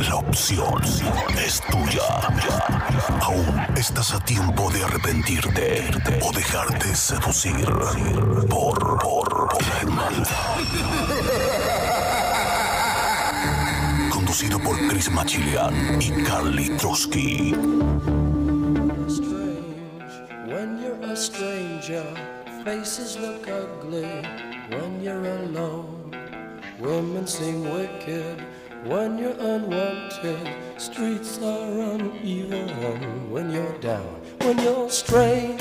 La opción es tuya. Aún estás a tiempo de arrepentirte o dejarte seducir por, por la hermandad. Conducido por Chris Machilian y Carly Trotsky. When you're a stranger, faces look ugly when you're alone. Women seem wicked when you're unwanted. Streets are uneven when you're down. When you're strange,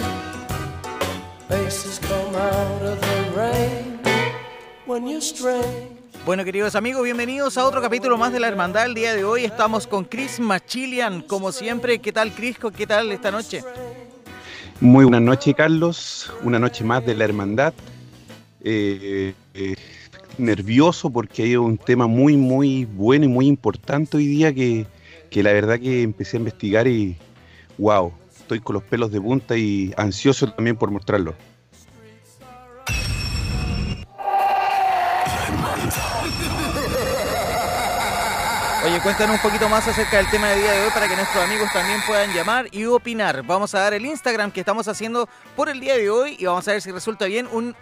faces come out of the rain. When you're strange. Bueno, queridos amigos, bienvenidos a otro capítulo más de La Hermandad. El día de hoy estamos con Chris Machilian, como siempre. ¿Qué tal, Chris? ¿Qué tal esta noche? Muy buenas noches, Carlos. Una noche más de la hermandad. Eh, eh, nervioso porque hay un tema muy, muy bueno y muy importante hoy día que, que la verdad que empecé a investigar y wow, estoy con los pelos de punta y ansioso también por mostrarlo. Oye, cuéntanos un poquito más acerca del tema de día de hoy para que nuestros amigos también puedan llamar y opinar. Vamos a dar el Instagram que estamos haciendo por el día de hoy y vamos a ver si resulta bien un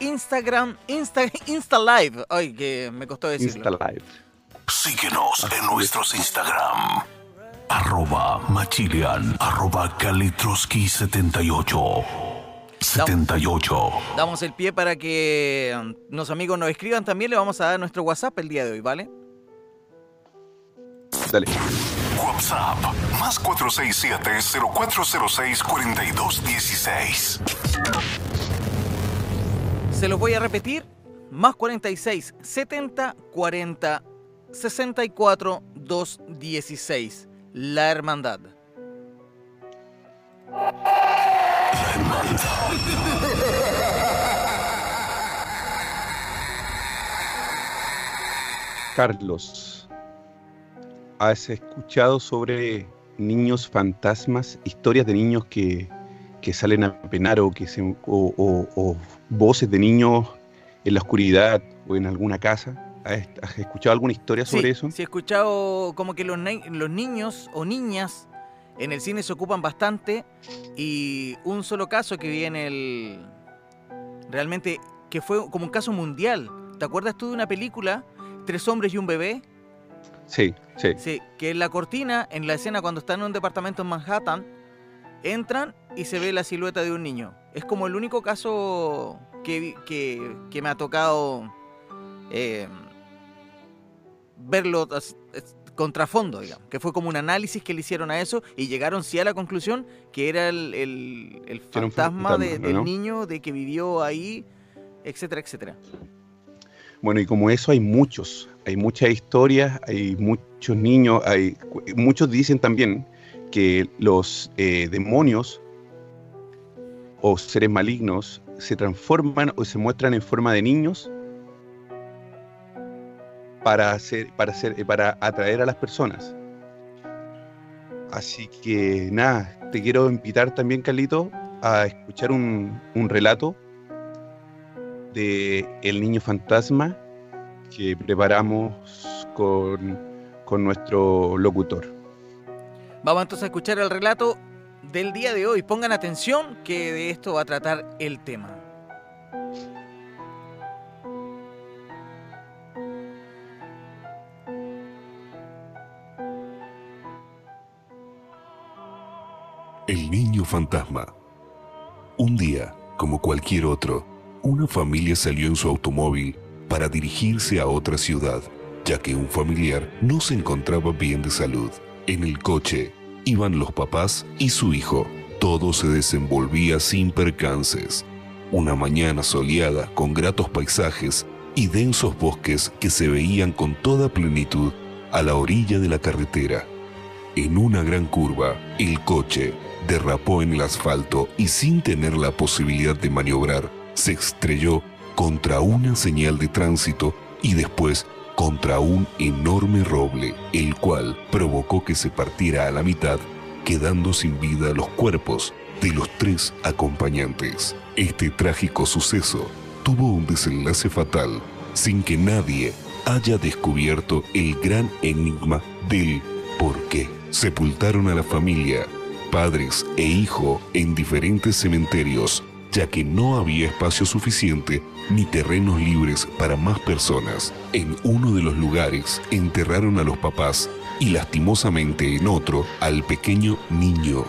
Instagram, Insta, Insta Live. Ay, que me costó decirlo. Insta Live. Síguenos en nuestros Instagram. Arroba Machilian, arroba Kalitroski78. 78. Damos el pie para que um, los amigos nos escriban también. Le vamos a dar nuestro WhatsApp el día de hoy, ¿vale? Dale. WhatsApp más 467-0406-4216. Se los voy a repetir. Más 46 70 40 64 216. La Hermandad. Carlos, ¿has escuchado sobre niños fantasmas, historias de niños que, que salen a penar o, que se, o, o- o voces de niños en la oscuridad o en alguna casa? ¿Has, escuchado alguna historia sobre sí, eso? Sí, he escuchado como que los, los niños o niñas en el cine se ocupan bastante y un solo caso que vi en el... Realmente que fue como un caso mundial. ¿Te acuerdas tú de una película, Tres hombres y un bebé? Sí, sí. Sí, que en la cortina, en la escena cuando están en un departamento en Manhattan, entran y se ve la silueta de un niño. Es como el único caso que, que, que me ha tocado eh, verlo contrafondo, digamos. Que fue como un análisis que le hicieron a eso y llegaron sí a la conclusión que era el, el- fantasma, de- fantasma, del niño, de que vivió ahí, etcétera, etcétera. Bueno, y como eso hay muchos, hay muchas historias, hay muchos niños, hay muchos dicen también que los eh, demonios o seres malignos se transforman o se muestran en forma de niños para hacer, para hacer, eh, para atraer a las personas. Así que nada, te quiero invitar también, Carlito, a escuchar un, un relato de El Niño Fantasma que preparamos con, con nuestro locutor. Vamos entonces a escuchar el relato del día de hoy. Pongan atención que de esto va a tratar el tema. El niño fantasma. Un día, como cualquier otro, una familia salió en su automóvil para dirigirse a otra ciudad, ya que un familiar no se encontraba bien de salud. En el coche iban los papás y su hijo. Todo se desenvolvía sin percances. Una mañana soleada con gratos paisajes y densos bosques que se veían con toda plenitud a la orilla de la carretera. En una gran curva, el coche derrapó en el asfalto y sin tener la posibilidad de maniobrar, se estrelló contra una señal de tránsito y después contra un enorme roble, el cual provocó que se partiera a la mitad, quedando sin vida los cuerpos de los tres acompañantes. Este trágico suceso tuvo un desenlace fatal sin que nadie haya descubierto el gran enigma del por qué. Sepultaron a la familia, padres e hijo en diferentes cementerios, ya que no había espacio suficiente ni terrenos libres para más personas. En uno de los lugares enterraron a los papás y lastimosamente en otro al pequeño niño.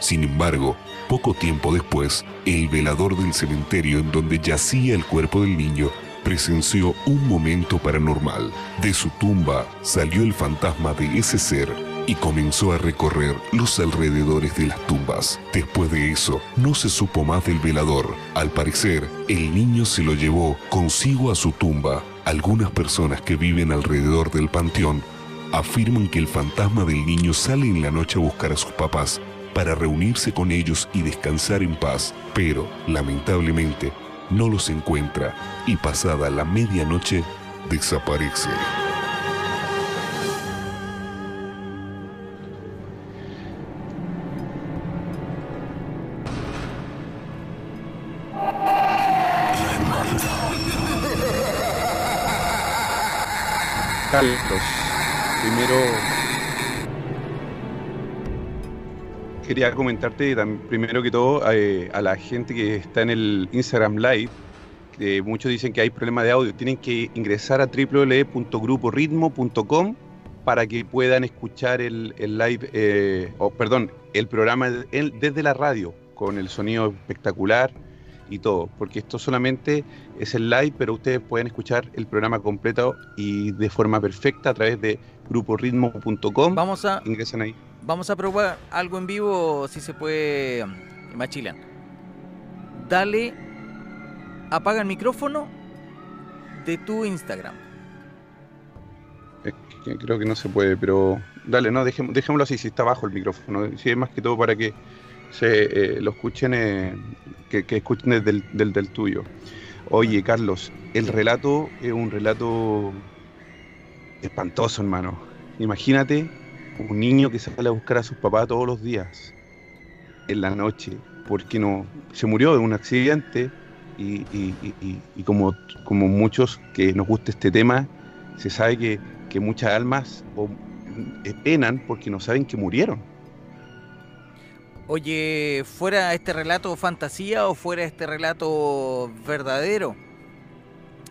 Sin embargo, poco tiempo después, el velador del cementerio en donde yacía el cuerpo del niño presenció un momento paranormal. De su tumba salió el fantasma de ese ser y comenzó a recorrer los alrededores de las tumbas. Después de eso, no se supo más del velador. Al parecer, el niño se lo llevó consigo a su tumba. Algunas personas que viven alrededor del panteón afirman que el fantasma del niño sale en la noche a buscar a sus papás para reunirse con ellos y descansar en paz, pero lamentablemente no los encuentra y pasada la medianoche desaparece. Carlos, primero quería comentarte primero que todo eh, a la gente que está en el Instagram Live. muchos dicen que hay problema de audio. Tienen que ingresar a www.gruporitmo.com para que puedan escuchar el, live, eh, o perdón, el programa desde la radio, con el sonido espectacular y todo, porque esto solamente es el live, pero ustedes pueden escuchar el programa completo y de forma perfecta a través de gruporitmo.com. Vamos a ingresan ahí. Vamos a probar algo en vivo, si se puede, Machilan. Dale, apaga el micrófono de tu Instagram. creo que no se puede, pero dale, no, dejémoslo así, si está bajo el micrófono. Si es más que todo para que se eh, lo escuchen, eh, que, escuchen desde del, del, tuyo. Oye, Carlos, el relato es un relato espantoso, hermano. Imagínate un niño que sale a buscar a sus papás todos los días, en la noche, porque no se murió de un accidente y, como, como muchos que nos gusta este tema, se sabe que, que muchas almas eh, penan porque no saben que murieron. Oye, ¿fuera este relato fantasía o fuera este relato verdadero?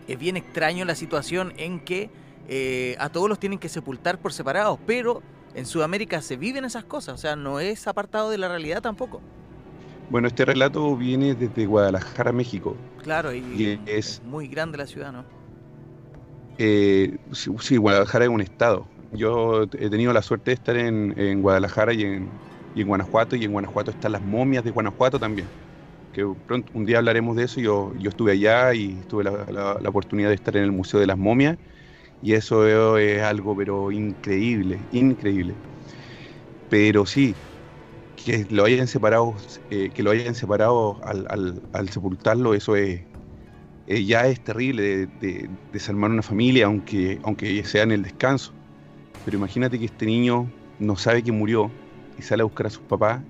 Es bien extraño la situación en que eh, a todos los tienen que sepultar por separados, pero en Sudamérica se viven esas cosas, o sea, no es apartado de la realidad tampoco. Bueno, este relato viene desde Guadalajara, México. Claro, y, es, muy grande la ciudad, ¿no? Eh, sí, Guadalajara es un estado. Yo he tenido la suerte de estar en, Guadalajara y en, Guanajuato, y en Guanajuato están las momias de Guanajuato también. Que pronto, un día hablaremos de eso. Yo, yo estuve allá y tuve la, la oportunidad de estar en el Museo de las Momias y eso es algo, pero increíble, increíble. Pero sí, que lo hayan separado, eh, que lo hayan separado al, sepultarlo, eso es, eh, ya es terrible de, desarmar una familia, aunque, aunque sea en el descanso. Pero imagínate que este niño no sabe que murió y sale a buscar a sus papás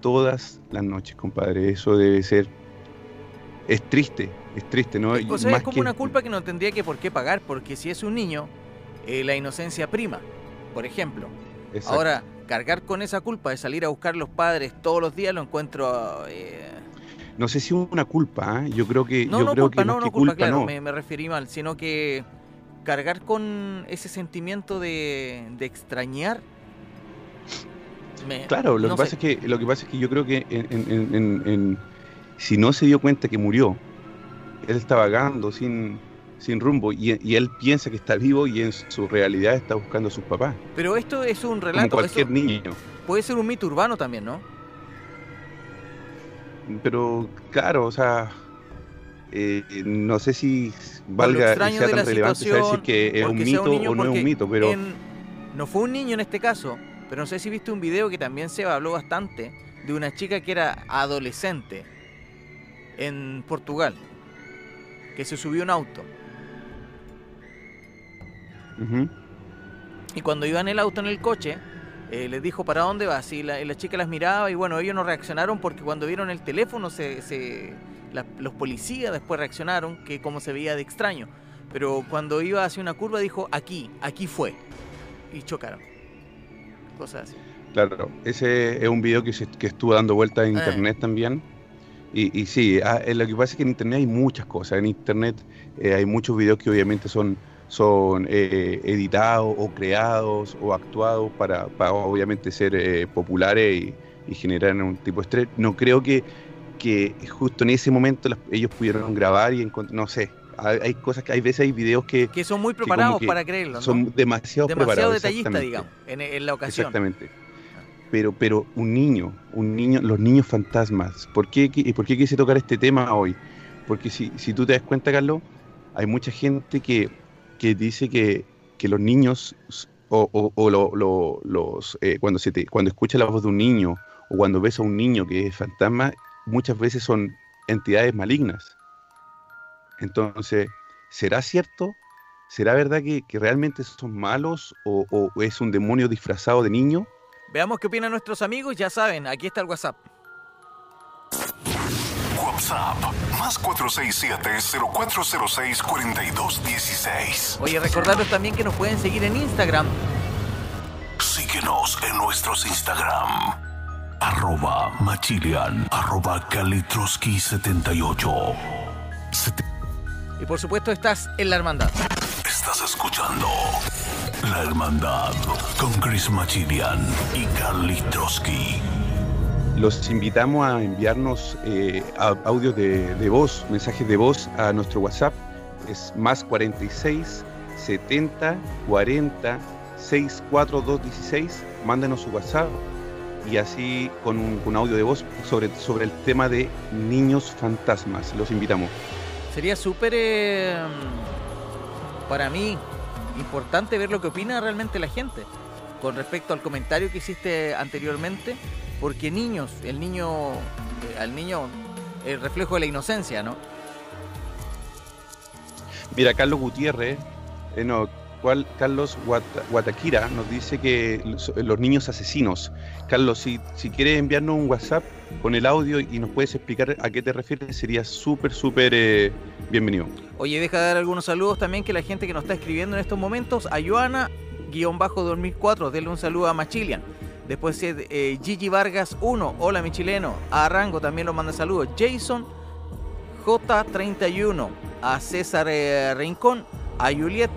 todas las noches, compadre. Eso debe ser es triste, es triste, ¿no? Es, es como una culpa que no tendría que por qué pagar, porque si es un niño, eh, la inocencia prima, por ejemplo. Ahora, cargar con esa culpa de salir a buscar los padres todos los días lo encuentro... Eh, no sé si es una culpa, ¿eh? yo creo que... No, yo no, creo culpa, que no, no, culpa, claro, me, referí mal, sino que cargar con ese sentimiento de, extrañar... claro, lo que, pasa es que, lo que pasa es que yo creo que en si no se dio cuenta que murió, él está vagando sin, sin rumbo y, él piensa que está vivo y en su realidad está buscando a sus papás. Pero esto es un relato. Como cualquier niño. Puede ser un mito urbano también, ¿no? Pero claro, o sea, eh, no sé si valga sea tan relevante saber si que es un mito o no es un mito, pero no fue un niño en este caso, Pero no sé si viste un video que también se habló bastante de una chica que era adolescente en Portugal, que se subió a un auto. Y cuando iba en el auto, en el coche, eh, les dijo, ¿para dónde vas? Y la, y la chica las miraba y bueno, ellos no reaccionaron porque cuando vieron el teléfono, se, se- la- los policías después reaccionaron, que como se veía de extraño. Pero cuando iba hacia una curva dijo, aquí, aquí fue. Y chocaron. Cosas así. Claro, ese es un video que, se- que estuvo dando vueltas en Eh. internet también. Y, y sí, ah, eh, lo que pasa es que en internet hay muchas cosas. En internet eh, hay muchos videos que obviamente son, son eh, editados o creados o actuados para, para obviamente ser populares y, y generar un tipo de estrés. No creo que, que justo en ese momento ellos pudieron grabar y encontrar, no sé. Hay, hay cosas que hay veces hay videos que Que son muy preparados que para creerlo, ¿no? son demasiado, Demasiado preparados. digamos, en, en la ocasión. Exactamente. Pero, pero un niño, un niño, los niños fantasmas. ¿Por qué, por qué quise tocar este tema hoy? Porque si, si tú te das cuenta, Carlos, hay mucha gente que, que dice que, que los niños o, o- o lo- lo- los eh, cuando se te, cuando escuchas la voz de un niño o cuando ves a un niño que es fantasma, muchas veces son entidades malignas. Entonces, ¿será cierto? ¿Será verdad que, que realmente son malos o, o es un demonio disfrazado de niño? Veamos qué opinan nuestros amigos. Ya saben, aquí está el WhatsApp. WhatsApp más 467-0406-4216. Oye, recordarles también que nos pueden seguir en Instagram. Síguenos en nuestros Instagram. Arroba Machilian, arroba Kalitroski78. Y por supuesto estás en la hermandad. Estás escuchando La Hermandad con Chris Machilian y Kalitroski. Los invitamos a enviarnos eh, audios de, de voz, mensajes de voz a nuestro WhatsApp. Es más 46 70 40 64216. Mándenos su WhatsApp y así con un, con audio de voz sobre, sobre el tema de niños fantasmas. Los invitamos. Sería súper eh, para mí importante ver lo que opina realmente la gente con respecto al comentario que hiciste anteriormente, porque niños, el niño, eh, al niño, el reflejo de la inocencia, ¿no? Mira, Carlos Gutiérrez, eh, no. Carlos Guata- Guataquira nos dice que los, los niños asesinos. Carlos, si, si quieres enviarnos un WhatsApp con el audio y nos puedes explicar a qué te refieres, sería súper, súper eh, bienvenido. Oye, deja de dar algunos saludos también que la gente que nos está escribiendo en estos momentos, a Joana, guion bajo 2004, denle un saludo a Machilian. Después eh, Gigi Vargas 1, hola mi chileno. A Rango también lo manda saludos. Jason J31, a César eh, Rincón, a Juliet.s.a,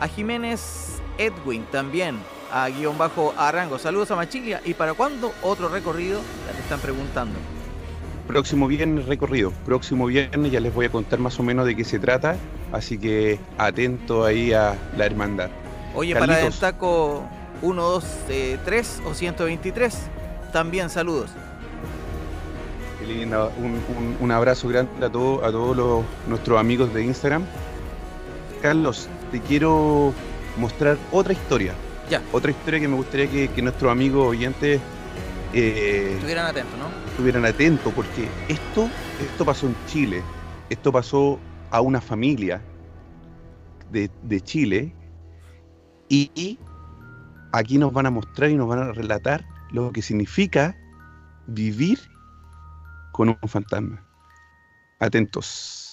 a Jiménez Edwin también, a guion bajo a Rango. Saludos a Machilia. ¿Y para cuándo otro recorrido? Ya te están preguntando. Próximo viernes recorrido, próximo viernes ya les voy a contar más o menos de qué se trata, así que atento ahí a la hermandad. Oye, para el taco 1, 2, 3 o 123, también saludos. Qué linda. Un, un- un abrazo grande a, todo- a todos los, nuestros amigos de Instagram. Carlos, te quiero mostrar otra historia. Ya. Otra historia que me gustaría que, que nuestros amigos oyentes eh, Estuvieran atentos, ¿no? estuvieran atentos, porque esto, esto pasó en Chile. Esto pasó a una familia de, de Chile y, y aquí nos van a mostrar y nos van a relatar lo que significa vivir con un fantasma. Atentos.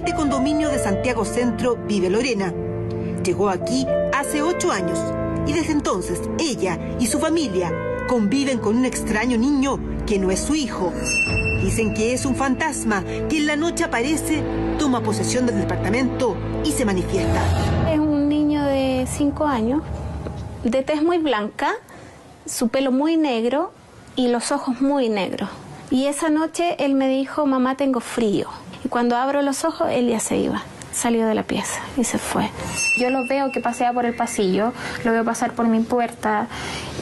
Este condominio de Santiago Centro vive Lorena. Llegó aquí hace ocho años y desde entonces ella y su familia conviven con un extraño niño que no es su hijo. Dicen que es un fantasma que en la noche aparece, toma posesión del departamento y se manifiesta. Es un niño de 5 años, de tez muy blanca, su pelo muy negro y los ojos muy negros. Y esa noche él me dijo, mamá, tengo frío. Y cuando abro los ojos, él ya se iba. salió de la pieza y se fue. Yo lo veo que pasea por el pasillo, lo veo pasar por mi puerta.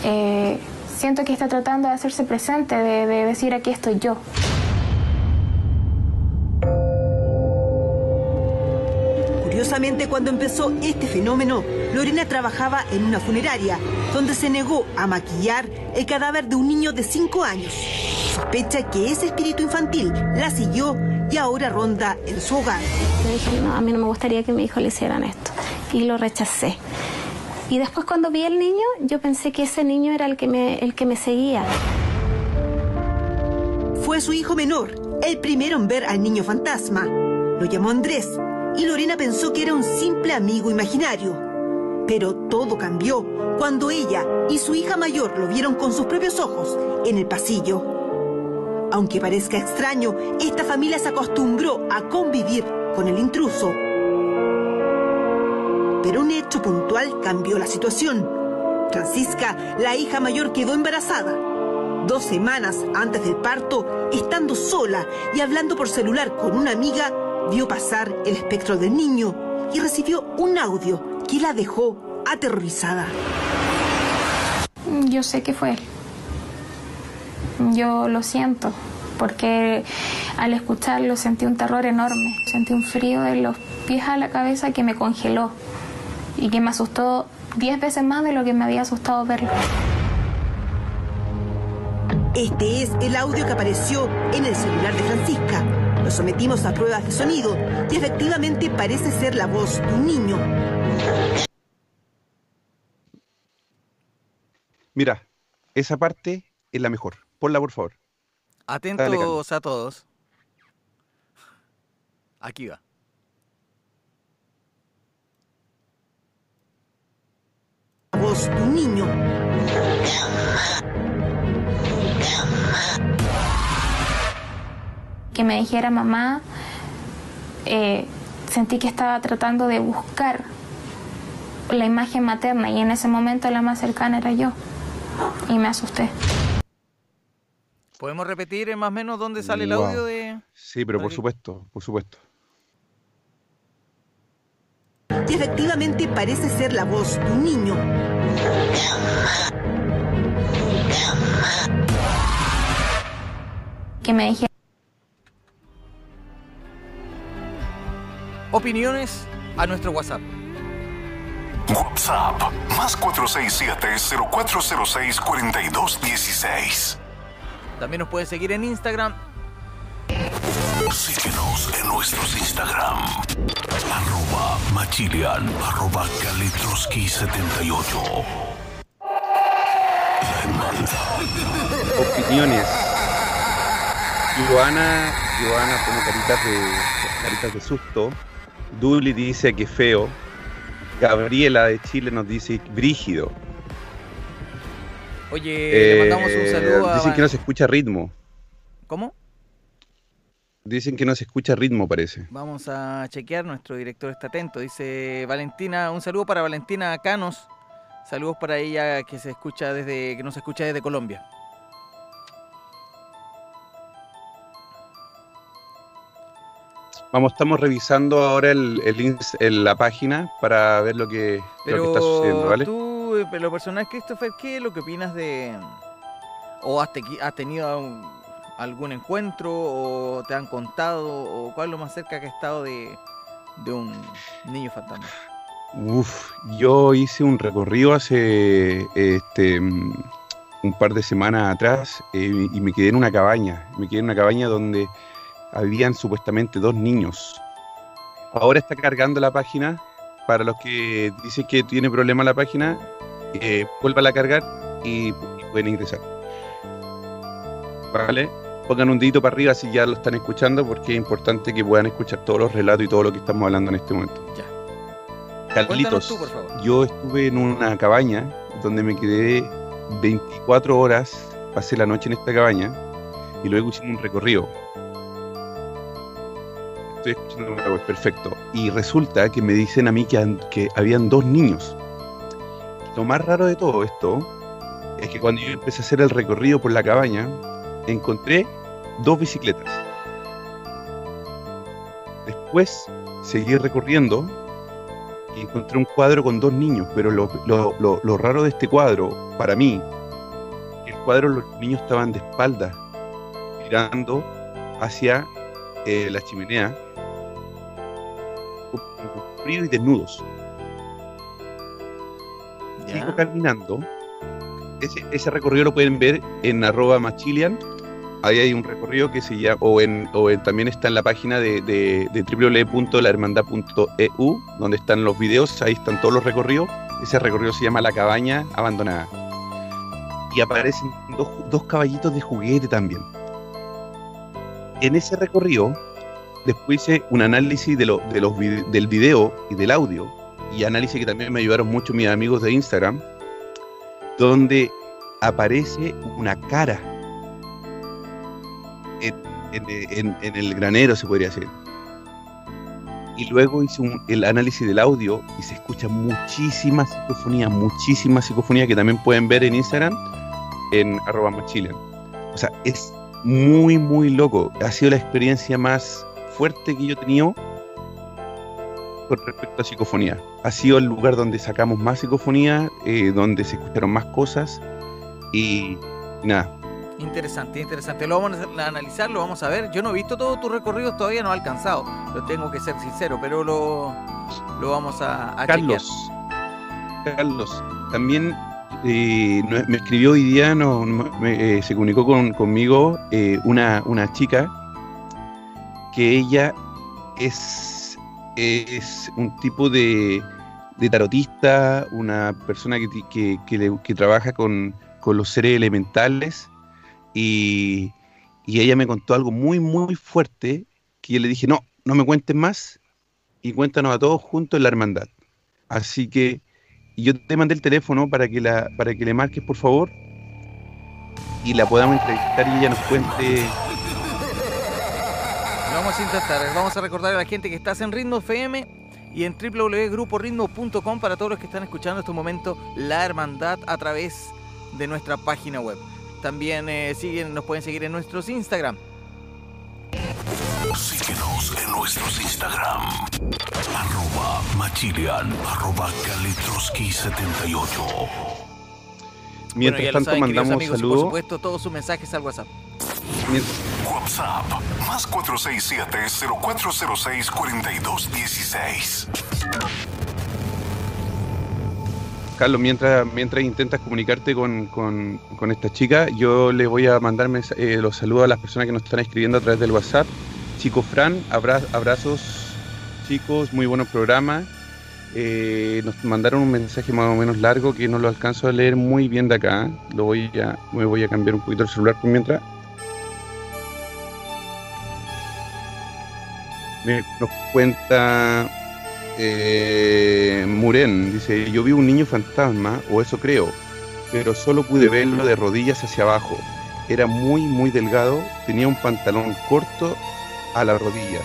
eh, siento que está tratando de hacerse presente, de, de decir aquí estoy yo. Curiosamente, cuando empezó este fenómeno, Lorena trabajaba en una funeraria, donde se negó a maquillar el cadáver de un niño de 5 años. Sospecha que ese espíritu infantil la siguió y ahora ronda en su hogar. Yo dije, no, a mí no me gustaría que mi hijo le hicieran esto. Y lo rechacé. Y después cuando vi al niño, yo pensé que ese niño era el que me, el que me seguía. Fue su hijo menor, el primero en ver al niño fantasma. Lo llamó Andrés y Lorena pensó que era un simple amigo imaginario. Pero todo cambió cuando ella y su hija mayor lo vieron con sus propios ojos en el pasillo. Aunque parezca extraño, esta familia se acostumbró a convivir con el intruso. Pero un hecho puntual cambió la situación. Francisca, la hija mayor, quedó embarazada. Dos semanas antes del parto, estando sola y hablando por celular con una amiga, vio pasar el espectro del niño y recibió un audio que la dejó aterrorizada. Yo sé que fue. Yo lo siento, porque al escucharlo sentí un terror enorme, sentí un frío de los pies a la cabeza que me congeló y que me asustó diez veces más de lo que me había asustado verlo. Este es el audio que apareció en el celular de Francisca. Lo sometimos a pruebas de sonido y efectivamente parece ser la voz de un niño. Mira, esa parte es la mejor. Ponla, por favor. Atentos a todos. Aquí va. La voz de un niño. Que me dijera mamá, eh, sentí que estaba tratando de buscar la imagen materna y en ese momento la más cercana era yo y me asusté. ¿Podemos repetir más o menos dónde sale el audio de...? Sí, pero por supuesto, por supuesto. Y efectivamente parece ser la voz de un niño. Que me dijera Opiniones a nuestro WhatsApp. WhatsApp más 467-0406-4216. También nos pueden seguir en Instagram. Síguenos en nuestros Instagram. Arroba Machilian, arroba Kalitroski78. La hermandad. Opiniones. Joana, Joana pone caritas de, caritas de susto. Duli dice que feo. Gabriela de Chile nos dice brígido. Oye, le mandamos un Eh, saludo a... Dicen que no se escucha ritmo. ¿Cómo? Dicen que no se escucha ritmo, parece. Vamos a chequear, nuestro director está atento. Dice Valentina, un saludo para Valentina Canos. Saludos para ella que se escucha desde, que nos escucha desde Colombia. Vamos, estamos revisando ahora el, el la página para ver lo que, lo que está sucediendo, ¿vale? tú, en lo personal, Christopher, ¿qué es lo que opinas de... o has, tequi- has tenido algún encuentro o te han contado o cuál es lo más cerca que has estado de, de un niño fantasma? Uf, yo hice un recorrido hace este, un par de semanas atrás eh, y me quedé en una cabaña. Me quedé en una cabaña donde habían supuestamente dos niños. Ahora está cargando la página. Para los que dicen que tiene problema la página, eh, vuélvala a cargar y, y pueden ingresar. ¿Vale? Pongan un dedito para arriba si ya lo están escuchando, porque es importante que puedan escuchar todos los relatos y todo lo que estamos hablando en este momento. Ya. Carlitos, Cuéntanos tú, por favor. yo estuve en una cabaña donde me quedé 24 horas, pasé la noche en esta cabaña y luego hicimos un recorrido. Estoy escuchando web, perfecto. Y resulta que me dicen a mí que, que habían dos niños. Lo más raro de todo esto es que cuando yo empecé a hacer el recorrido por la cabaña, encontré dos bicicletas. Después seguí recorriendo y encontré un cuadro con dos niños, pero lo, lo- lo- lo raro de este cuadro, para mí, el cuadro los niños estaban de espaldas, mirando hacia eh, la chimenea, frío y desnudos. Ya. Sigo caminando. Ese, ese recorrido lo pueden ver en arroba machilian. Ahí hay un recorrido que se llama, o, en, o en- también está en la página de, de, de www.lahermandad.eu, donde están los videos, ahí están todos los recorridos. Ese recorrido se llama La Cabaña Abandonada. Y aparecen dos, dos caballitos de juguete también. En ese recorrido, después hice un análisis de lo, de los del video y del audio, y análisis que también me ayudaron mucho mis amigos de Instagram, donde aparece una cara en, el granero, se podría decir. Y luego hice el análisis del audio y se escucha muchísima psicofonía, muchísima psicofonía que también pueden ver en Instagram en arroba machilean. O sea, es muy, muy loco. Ha sido la experiencia más fuerte que yo he tenido con respecto a psicofonía. Ha sido el lugar donde sacamos más psicofonía, eh, donde se escucharon más cosas y, nada. Interesante, interesante. Lo vamos a analizar, lo vamos a ver. Yo no he visto todo tu recorrido, todavía no he alcanzado. Lo tengo que ser sincero, pero lo, lo vamos a, a Carlos, Carlos, también eh, me escribió hoy día, no, no- me- eh, se comunicó con- conmigo eh, una, una chica que ella es, es un tipo de, de tarotista, una persona que, que, que trabaja con, con los seres elementales y, y ella me contó algo muy, muy fuerte que yo le dije, no, no me cuentes más y cuéntanos a todos juntos en la hermandad. Así que yo te mandé el teléfono para que la para que le marques por favor y la podamos entrevistar y ella nos cuente vamos a intentar. Vamos a recordar a la gente que estás en Ritmo FM y en www.gruporitmo.com para todos los que están escuchando en este momento La Hermandad a través de nuestra página web. También eh, siguen, nos pueden seguir en nuestros Instagram. Síguenos en nuestros Instagram. Arroba Machilian, arroba Kalitroski78. Mientras bueno, tanto saben, mandamos amigos, por supuesto todos sus mensajes al WhatsApp. mientras- WhatsApp, más 467-0406-4216. Carlos mientras mientras intentas comunicarte con, con- con esta chica yo le voy a mandar eh, los saludos a las personas que nos están escribiendo a través del WhatsApp chico Fran abra- abrazos chicos muy buenos programas Eh, nos mandaron un mensaje más o menos largo que no lo alcanzo a leer muy bien de acá. Lo voy a, me voy a cambiar un poquito el celular por mientras. Nos cuenta eh, Muren, dice, yo vi un niño fantasma, o eso creo, pero solo pude verlo de rodillas hacia abajo. Era muy, muy delgado, tenía un pantalón corto a la rodilla,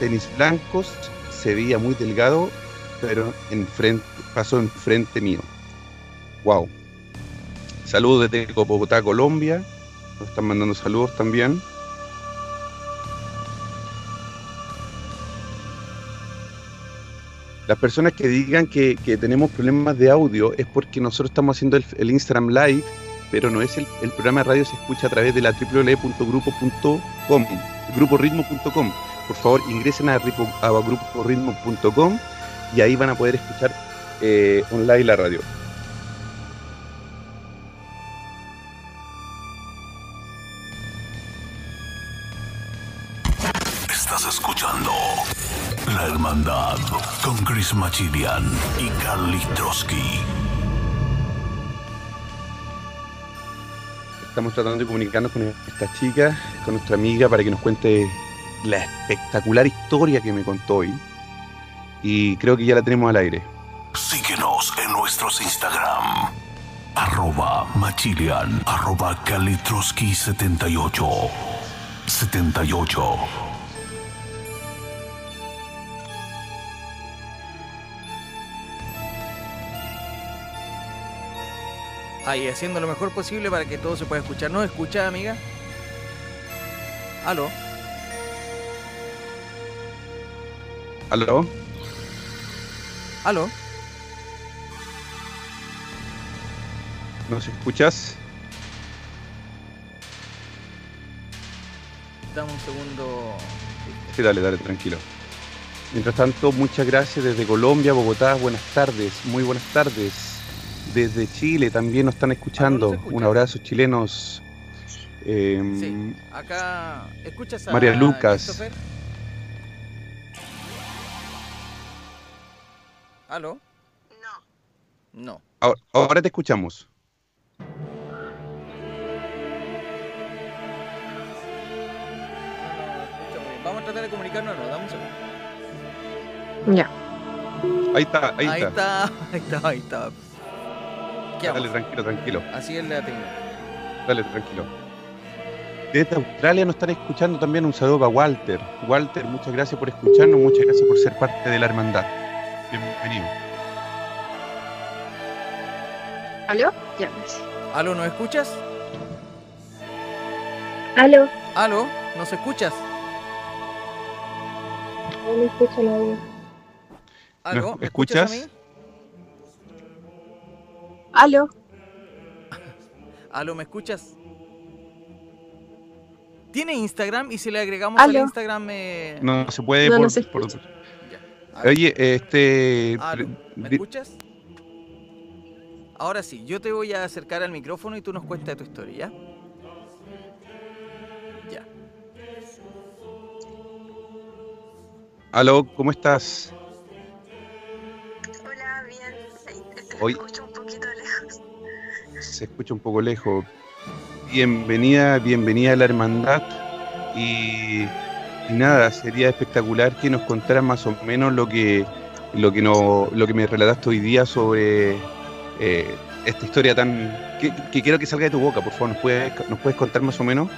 tenis blancos, se veía muy delgado, pero enfrente, pasó enfrente mío. Wow. Saludos desde Bogotá, Colombia. Nos están mandando saludos también. Las personas que digan que, que tenemos problemas de audio es porque nosotros estamos haciendo el, el Instagram Live, pero no es el, el programa de radio se escucha a través de la www.grupo.com, gruporitmo.com. Por favor, ingresen a, a gruporitmo.com y ahí van a poder escuchar eh, online la radio. Estás escuchando La Hermandad con Chris Machilian y Carly Trotsky. Estamos tratando de comunicarnos con esta chica, con nuestra amiga, para que nos cuente la espectacular historia que me contó hoy. Y creo que ya la tenemos al aire. Síguenos en nuestros Instagram. Arroba Machilian, arroba Kalitroski 78. 78. Ahí, haciendo lo mejor posible para que todo se pueda escuchar. ¿No escucha, amiga? ¿Aló? ¿Aló? ¿Aló? ¿Nos escuchas? Dame un segundo. Sí, dale, dale, tranquilo. Mientras tanto, muchas gracias desde Colombia, Bogotá. Buenas tardes, muy buenas tardes. Desde Chile también nos están escuchando. Un abrazo, chilenos. Em, Sí, acá. ¿Escuchas a María Lucas. Christopher? ¿Aló? No. No. ahora, ahora te escuchamos. Vamos a tratar de comunicarnos, no, dame un segundo. Ya. Ahí está, ahí, Ahí está. está, ahí está, ahí está. ¿Qué Dale, tranquilo, tranquilo. Así es la técnica. Dale, tranquilo. Desde Australia nos están escuchando también. Un saludo para Walter. Walter, muchas gracias por escucharnos. Muchas gracias por ser parte de la hermandad. Bienvenido. ¿Aló? Ya. ¿Aló, nos escuchas? ¿Aló? ¿Aló? ¿Nos escuchas? No me escucha nadie. ¿Aló? ¿Me ¿Me escuchas? a mí? ¿Aló? ¿Aló, me escuchas? ¿Tiene Instagram? Y si le agregamos al. Instagram... eh, No se puede No, por, no se por- Oye, este. pre- ¿Me escuchas? Ahora sí, yo te voy a acercar al micrófono y tú nos cuentas tu historia, ¿ya? Ya. Aló, ¿cómo estás? Hola, bien. Hoy- escucho un poquito lejos. Se escucha un poco lejos. Bienvenida, bienvenida a la hermandad. Y nada, sería espectacular que nos contaras más o menos lo que, lo que, no, lo que me relataste hoy día sobre eh, esta historia tan. Que, quiero que salga de tu boca, por favor. ¿Nos puedes, ¿Nos puedes contar más o menos?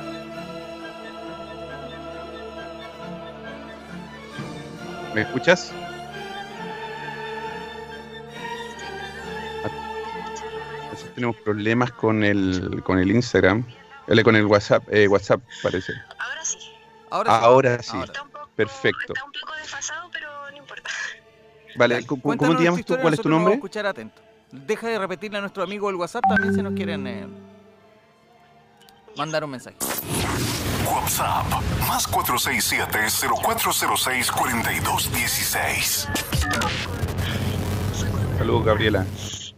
¿Me escuchas? Veces tenemos problemas con el, con el Instagram, eh, con el WhatsApp, eh, WhatsApp parece. Ahora sí. Ahora sí. Ahora. Está un poco, Perfecto. Está un poco desfasado, pero no importa. Vale, ¿cómo, cuéntanos cómo te llamas tú? ¿Cuál es tu nombre? escuchar atento. Deja de repetirle a nuestro amigo el WhatsApp también si nos quieren eh, mandar un mensaje. WhatsApp más 467-0406-4216. Saludos, Gabriela.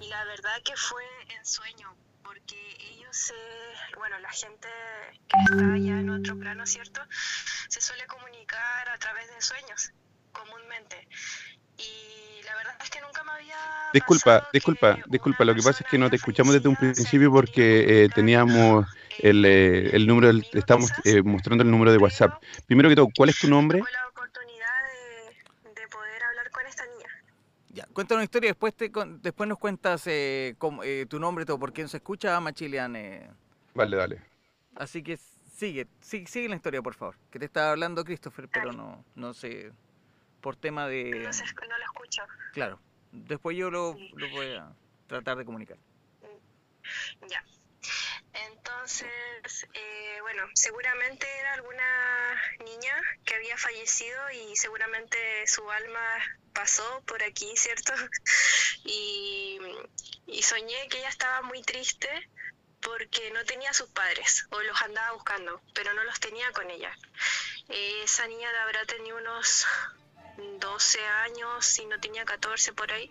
La verdad que fue en sueño, porque ellos se, bueno, la gente que está allá en otro plano, ¿cierto? Se suele comunicar a través de sueños, comúnmente. Y la verdad es que nunca me había Disculpa, disculpa, disculpa. Lo que pasa es que no te escuchamos desde un principio porque eh, teníamos el, eh, el número, del, conmigo, estamos eh, mostrando el número de WhatsApp. Primero que todo, ¿cuál es tu nombre? Tuve la oportunidad de, de poder hablar con esta niña. Ya, cuéntanos una historia, después, te, con- después nos cuentas eh, cómo- eh, tu nombre, todo, por quién se escucha, Machilian. Eh. Vale, dale. Así que sigue, sigue, sigue la historia, por favor. Que te estaba hablando Christopher, pero no, no sé, por tema de... No, no lo escucho. Claro, después yo lo, lo voy a tratar de comunicar. Ya. Entonces, eh, bueno, seguramente era alguna niña que había fallecido y seguramente su alma pasó por aquí, ¿cierto? Y, y soñé que ella estaba muy triste porque no tenía a sus padres o los andaba buscando, pero no los tenía con ella. Esa niña habrá tenido unos 12 años, si no tenía 14 por ahí.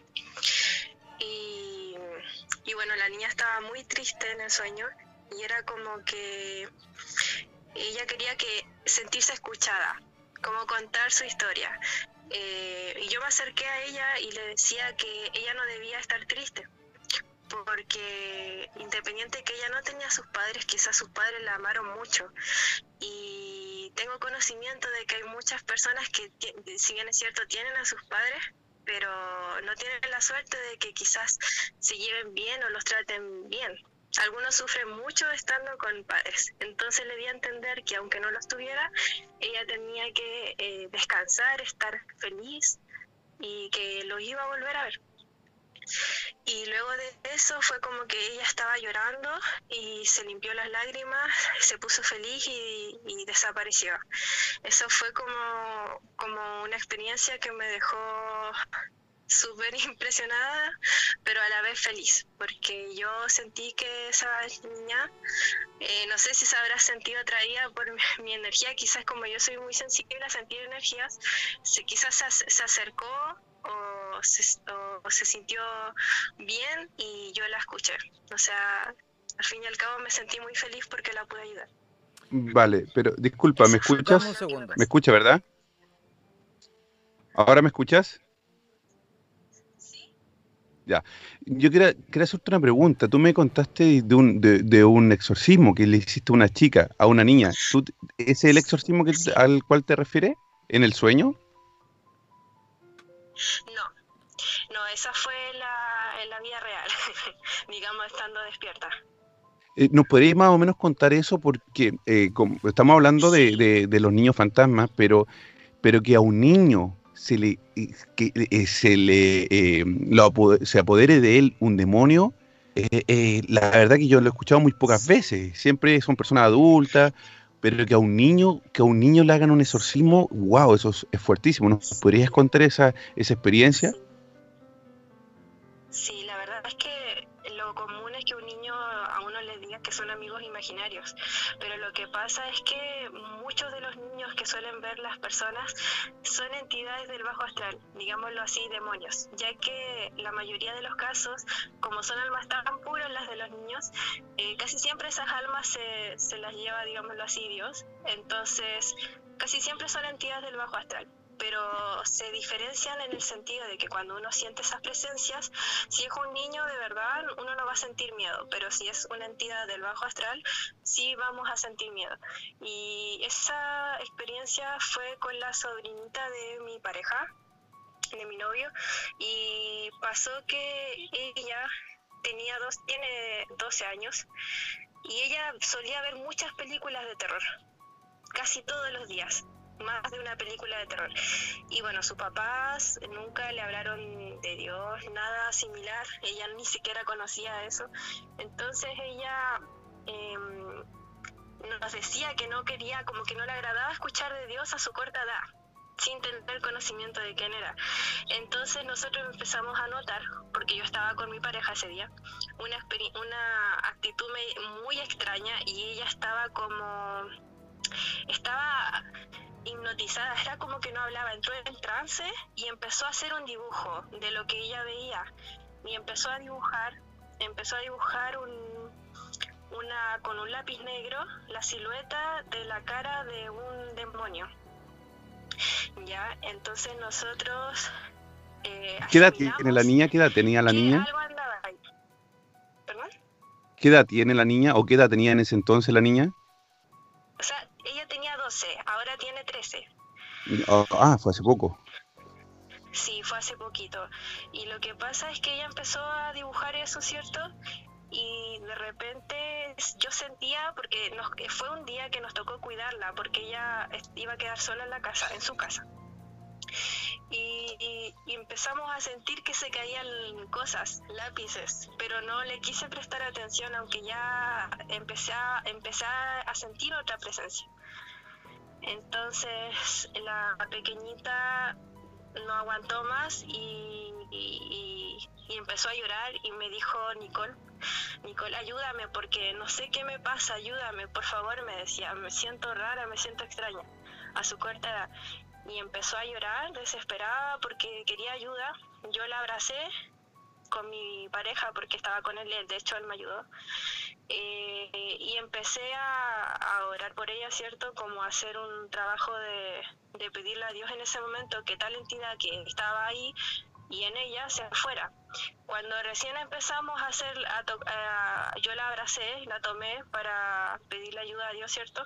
Y, y bueno, la niña estaba muy triste en el sueño y era como que ella quería que sentirse escuchada, como contar su historia. Eh, y yo me acerqué a ella y le decía que ella no debía estar triste, porque independiente que ella no tenía a sus padres, quizás sus padres la amaron mucho. Y tengo conocimiento de que hay muchas personas que, si bien es cierto, tienen a sus padres, pero no tienen la suerte de que quizás se lleven bien o los traten bien. Algunos sufren mucho estando con padres, entonces le di a entender que aunque no los tuviera, ella tenía que eh, descansar, estar feliz y que los iba a volver a ver. Y luego de eso fue como que ella estaba llorando y se limpió las lágrimas, se puso feliz y, y desapareció. Eso fue como, como una experiencia que me dejó súper impresionada, pero a la vez feliz, porque yo sentí que esa niña, eh, no sé si se habrá sentido atraída por mi, energía, quizás como yo soy muy sensible a sentir energías, se, quizás se, se acercó se, o se sintió bien y yo la escuché. O sea, al fin y al cabo me sentí muy feliz porque la pude ayudar. Vale, pero disculpa, ¿me escuchas? ¿Me escucha, verdad? ¿Ahora me escuchas? Ya. Yo quería, quería hacerte una pregunta. Tú me contaste de un, de, de un exorcismo que le hiciste a una chica, a una niña. ¿Tú, ¿Ese es el exorcismo que, al cual te refieres? ¿En el sueño? No, no, esa fue la, en la vida real, digamos estando despierta. Eh, ¿Nos podríais más o menos contar eso? Porque eh, como estamos hablando de, de- de los niños fantasmas, pero, pero que a un niño se le, eh, que, se, le eh, lo se apodere de él un demonio, la verdad que yo lo he escuchado muy pocas veces. Siempre son personas adultas, pero que a un niño, que a un niño le hagan un exorcismo, wow, eso es, es fuertísimo. ¿Nos podrías contar esa, esa experiencia? Sí, la verdad es que lo común es que un niño a uno le diga que son amigos imaginarios, pero lo que pasa es que muchos de los niños que suelen ver las personas son entidades del bajo astral, digámoslo así, demonios, ya que la mayoría de los casos, como son almas tan puras las de los niños, eh, casi siempre esas almas se, se las lleva, digámoslo así, Dios, entonces casi siempre son entidades del bajo astral pero se diferencian en el sentido de que cuando uno siente esas presencias, si es un niño de verdad, uno no va a sentir miedo, pero si es una entidad del bajo astral, sí vamos a sentir miedo. Y esa experiencia fue con la sobrinita de mi pareja, de mi novio, y pasó que ella tenía dos, tiene 12 años, y ella solía ver muchas películas de terror, casi todos los días más de una película de terror. Y bueno, sus papás nunca le hablaron de Dios, nada similar, ella ni siquiera conocía eso. Entonces ella eh, nos decía que no quería, como que no le agradaba escuchar de Dios a su corta edad sin tener conocimiento de quién era. Entonces nosotros empezamos a notar, porque yo estaba con mi pareja ese día, una, una actitud muy extraña y ella estaba como, estaba hipnotizada, era como que no hablaba, entró en trance y empezó a hacer un dibujo de lo que ella veía y empezó a dibujar, empezó a dibujar un, una con un lápiz negro la silueta de la cara de un demonio. Ya, entonces nosotros eh, ¿Qué edad tiene la niña? ¿Qué edad tenía la niña? algo andaba ahí. ¿Perdón? ¿Qué edad tiene la niña o qué edad tenía en ese entonces la niña? O sea, 12, ahora tiene 13. Ah, ah, fue hace poco. Sí, fue hace poquito. Y lo que pasa es que ella empezó a dibujar eso, ¿cierto? Y de repente yo sentía, porque nos, fue un día que nos tocó cuidarla, porque ella iba a quedar sola en la casa, en su casa. Y, y- y empezamos a sentir que se caían cosas, lápices, pero no le quise prestar atención, aunque ya empecé a, empecé a sentir otra presencia. Entonces la pequeñita no aguantó más y, y- empezó a llorar y me dijo Nicole, Nicole, ayúdame porque no sé qué me pasa, ayúdame, por favor, me decía, me siento rara, me siento extraña, a su corta edad. Y empezó a llorar, desesperada, porque quería ayuda. Yo la abracé con mi pareja porque estaba con él, de hecho él me ayudó. Y empecé a, a orar por ella, ¿cierto? Como a hacer un trabajo de, de pedirle a Dios en ese momento que tal entidad que estaba ahí y en ella se fuera. Cuando recién empezamos a hacer, a to- a- yo la abracé, la tomé para pedirle ayuda a Dios, ¿cierto?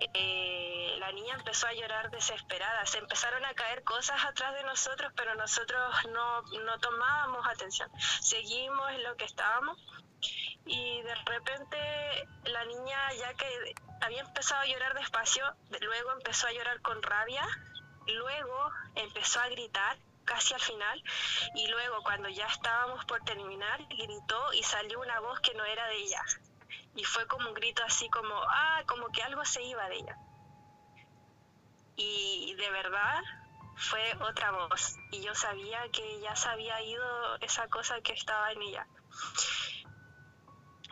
Eh, la niña empezó a llorar desesperada, se empezaron a caer cosas atrás de nosotros, pero nosotros no, no tomábamos atención, seguimos en lo que estábamos. Y de repente la niña ya que había empezado a llorar despacio, de- luego empezó a llorar con rabia, luego empezó a gritar casi al final y luego cuando ya estábamos por terminar gritó y salió una voz que no era de ella y fue como un grito así como ah como que algo se iba de ella y de verdad fue otra voz y yo sabía que ya se había ido esa cosa que estaba en ella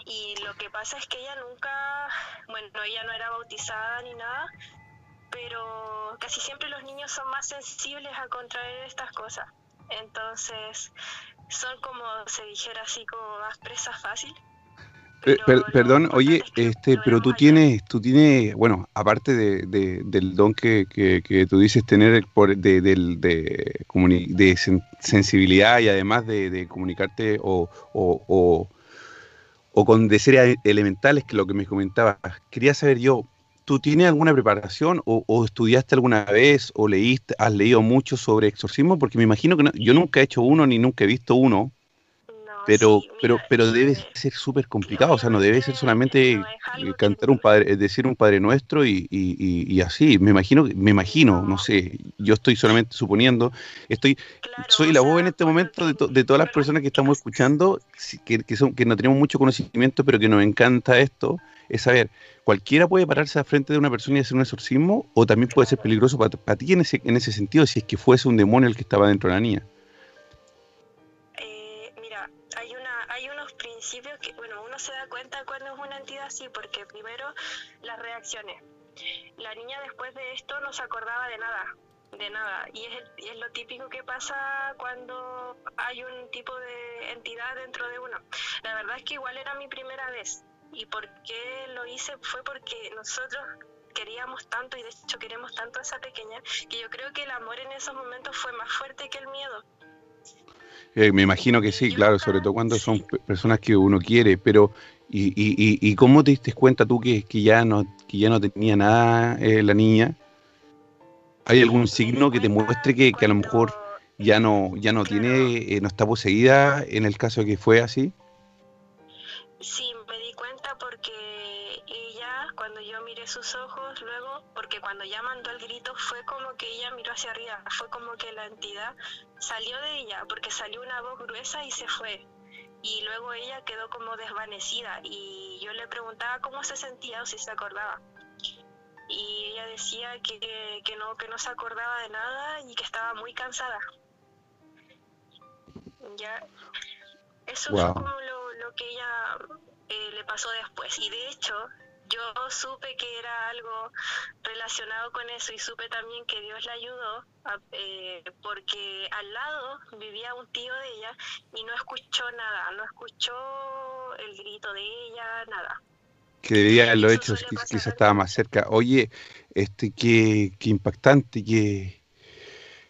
y lo que pasa es que ella nunca, bueno, ella no era bautizada ni nada, pero casi siempre los niños son más sensibles a contraer estas cosas. Entonces, son como se dijera así como más presas fácil. Perdón, oye, este, pero tú tienes, tú tienes, bueno, aparte de, del don que, que, tú dices tener por, de, de, de, sensibilidad y además de, comunicarte o, o o con de series elementales, que lo que me comentabas. Quería saber yo, ¿tú tienes alguna preparación o, estudiaste alguna vez o leíste, has leído mucho sobre exorcismo? Porque me imagino que yo nunca he hecho uno ni nunca he visto uno pero, pero, pero debe ser súper complicado, o sea, no debe ser solamente cantar un padre, decir un Padre Nuestro y, y, y, así. Me imagino, me imagino, no sé, yo estoy solamente suponiendo, estoy, soy la voz en este momento de, de todas las personas que estamos escuchando, que, que, son, que no tenemos mucho conocimiento, pero que nos encanta esto, es saber, ¿cualquiera puede pararse al frente de una persona y hacer un exorcismo? ¿O también puede ser peligroso para, para ti en ese, en ese sentido, si es que fuese un demonio el que estaba dentro de la niña? Cuenta cuando es una entidad así, porque primero las reacciones. La niña después de esto no se acordaba de nada, de nada. Y es, es lo típico que pasa cuando hay un tipo de entidad dentro de uno. La verdad es que igual era mi primera vez. ¿Y por qué lo hice? Fue porque nosotros queríamos tanto y de hecho queremos tanto a esa pequeña que yo creo que el amor en esos momentos fue más fuerte que el miedo. Eh, me imagino que sí, claro, sobre todo cuando son personas que uno quiere, pero ¿y, y, y cómo te diste cuenta tú que, que, ya, no, que ya no tenía nada eh, la niña? ¿Hay algún signo que te muestre que, que, a lo mejor ya no, ya no tiene, eh, no está poseída en el caso de que fue así? Sí, me di cuenta porque ella, cuando yo miré sus ojos, luego, porque cuando ya mandó el grito fue como que ella miró hacia arriba, fue como que la entidad salió de ella, porque salió una voz gruesa y se fue. Y luego ella quedó como desvanecida y yo le preguntaba cómo se sentía o si se acordaba. Y ella decía que, que no, que no se acordaba de nada y que estaba muy cansada. Ya, eso fue como lo, lo que ella eh, le pasó después. Y de hecho, yo supe que era algo relacionado con eso y supe también que Dios la ayudó eh, porque al lado vivía un tío de ella y no escuchó nada, no escuchó el grito de ella, nada. Que debía haberlo hecho, quizás estaba más cerca. Oye, este, qué, qué impactante, qué,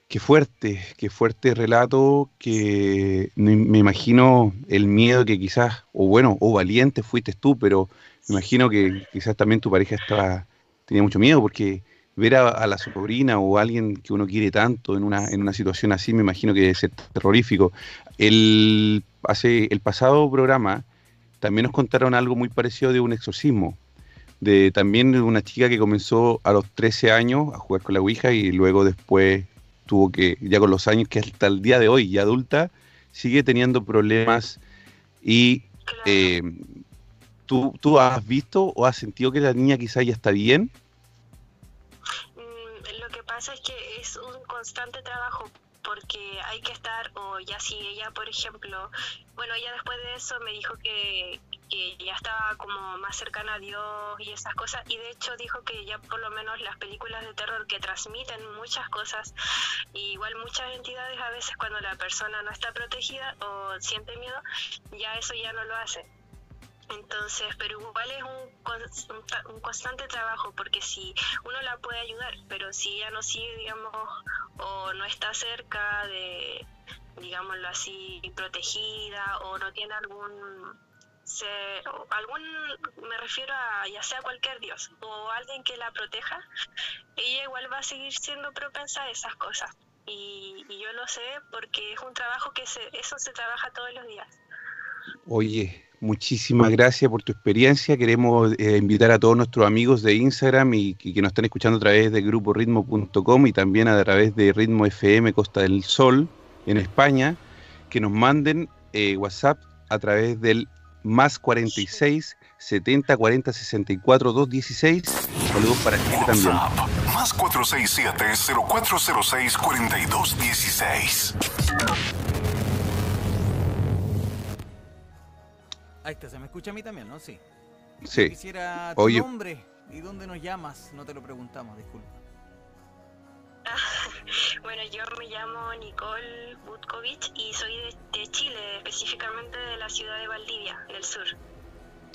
qué fuerte, qué fuerte relato, que me imagino el miedo que quizás, o bueno, o valiente fuiste tú, pero imagino que quizás también tu pareja estaba, tenía mucho miedo porque ver a, la sobrina o a alguien que uno quiere tanto en una, en una situación así, me imagino que debe ser terrorífico. El, hace, el pasado programa también nos contaron algo muy parecido de un exorcismo, de también una chica que comenzó a los 13 años a jugar con la Ouija y luego después tuvo que, ya con los años que hasta el día de hoy, ya adulta, sigue teniendo problemas y eh, ¿tú, ¿tú has visto o has sentido que la niña quizá ya está bien? Mm, lo que pasa es que es un constante trabajo porque hay que estar, o ya si ella, por ejemplo, bueno, ella después de eso me dijo que, que ya estaba como más cercana a Dios y esas cosas, y de hecho dijo que ya por lo menos las películas de terror que transmiten muchas cosas, igual muchas entidades a veces cuando la persona no está protegida o siente miedo, ya eso ya no lo hace. Entonces, pero igual es un, un, constante trabajo, porque si uno la puede ayudar, pero si ella no sigue, digamos, o no está cerca de, digámoslo así, protegida, o no tiene algún, se, algún, me refiero a ya sea cualquier dios, o alguien que la proteja, ella igual va a seguir siendo propensa a esas cosas. Y, y yo lo sé porque es un trabajo que se, eso se trabaja todos los días. Oye, muchísimas gracias por tu experiencia. Queremos eh, invitar a todos nuestros amigos de Instagram y, y que nos están escuchando a través de gruporitmo.com y también a través de Ritmo FM Costa del Sol en España, que nos manden eh, WhatsApp a través del más 46 70 40 64 216. Saludos para Chile también. WhatsApp, más 467-0406-4216. Ahí está, se me escucha a mí también, ¿no? Sí. Sí. Quisiera tu Oye. nombre y dónde nos llamas. No te lo preguntamos, disculpa. Bueno, yo me llamo Nicole Butkovich y soy de, de Chile, específicamente de la ciudad de Valdivia, del sur.